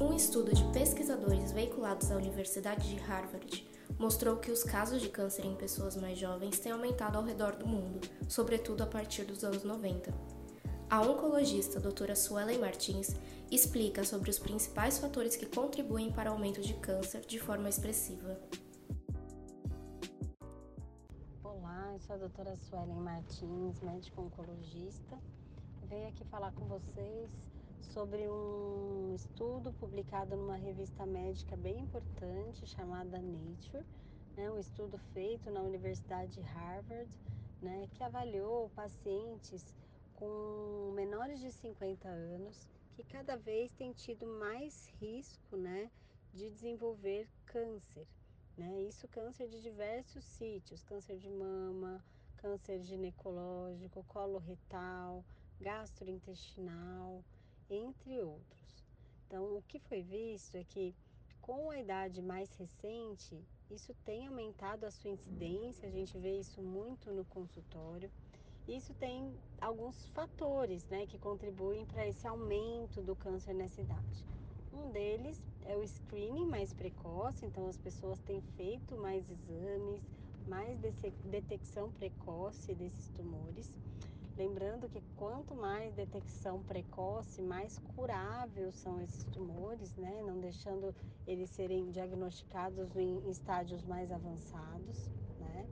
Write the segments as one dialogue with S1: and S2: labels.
S1: Um estudo de pesquisadores veiculados à Universidade de Harvard mostrou que os casos de câncer em pessoas mais jovens têm aumentado ao redor do mundo, sobretudo a partir dos anos 90. A oncologista doutora Suelen Martins explica sobre os principais fatores que contribuem para o aumento de câncer de forma expressiva.
S2: Olá, eu sou a doutora Suelen Martins, médica oncologista. Venho aqui falar com vocês sobre um estudo publicado numa revista médica bem importante chamada Nature, né, um estudo feito na Universidade de Harvard, né, que avaliou pacientes com menores de 50 anos que cada vez têm tido mais risco né, de desenvolver câncer. Né? Isso câncer de diversos sítios, câncer de mama, câncer ginecológico, colo retal, gastrointestinal, entre outros. Então, o que foi visto é que com a idade mais recente, isso tem aumentado a sua incidência, a gente vê isso muito no consultório. Isso tem alguns fatores né, que contribuem para esse aumento do câncer nessa idade. Um deles é o screening mais precoce, então as pessoas têm feito mais exames, mais detecção precoce desses tumores. Lembrando que quanto mais detecção precoce, mais curáveis são esses tumores, né? Não deixando eles serem diagnosticados em estágios mais avançados, né?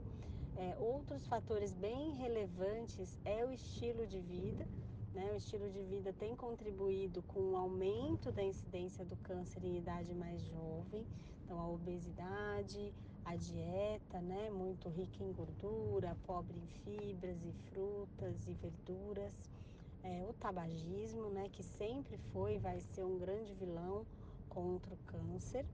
S2: É, outros fatores bem relevantes é o estilo de vida. Né? O estilo de vida tem contribuído com o aumento da incidência do câncer em idade mais jovem. Então, a obesidade, a dieta, né, muito rica em gordura, pobre em fibras e frutas e verduras, é, o tabagismo, né, que sempre foi e vai ser um grande vilão contra o câncer,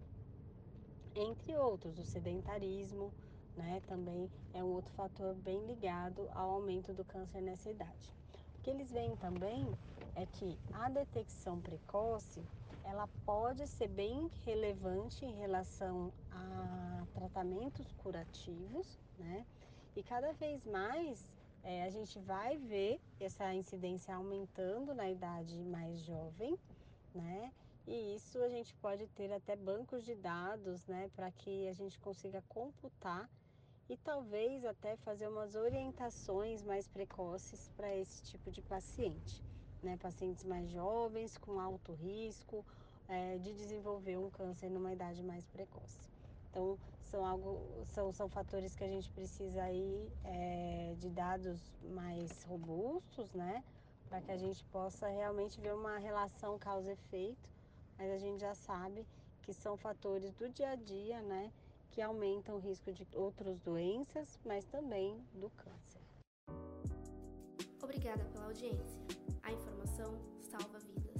S2: entre outros, o sedentarismo, né, também é um outro fator bem ligado ao aumento do câncer nessa idade. O que eles veem também é que a detecção precoce ela pode ser bem relevante em relação a tratamentos curativos, né? E cada vez mais é, a gente vai ver essa incidência aumentando na idade mais jovem, né? E isso a gente pode ter até bancos de dados, né, para que a gente consiga computar e talvez até fazer umas orientações mais precoces para esse tipo de paciente, né? Pacientes mais jovens, com alto risco é, de desenvolver um câncer numa idade mais precoce. Então, são, algo, são, são fatores que a gente precisa aí é, de dados mais robustos, né? Para que a gente possa realmente ver uma relação causa-efeito, mas a gente já sabe que são fatores do dia a dia, né? que aumentam o risco de outras doenças, mas também do câncer.
S1: Obrigada pela audiência. A informação salva vidas.